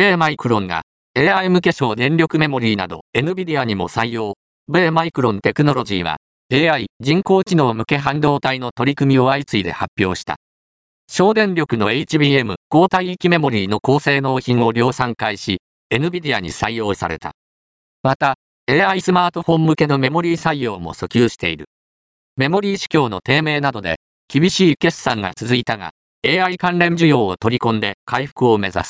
米マイクロンが AI 向け省電力メモリーなど NVIDIA にも採用。米マイクロンテクノロジーは AI 人工知能向け半導体の取り組みを相次いで発表した。省電力の HBM 高帯域メモリーの高性能品を量産開始、NVIDIA に採用された。また、AI スマートフォン向けのメモリー採用も訴求している。メモリー市況の低迷などで、厳しい決算が続いたが、AI 関連需要を取り込んで回復を目指す。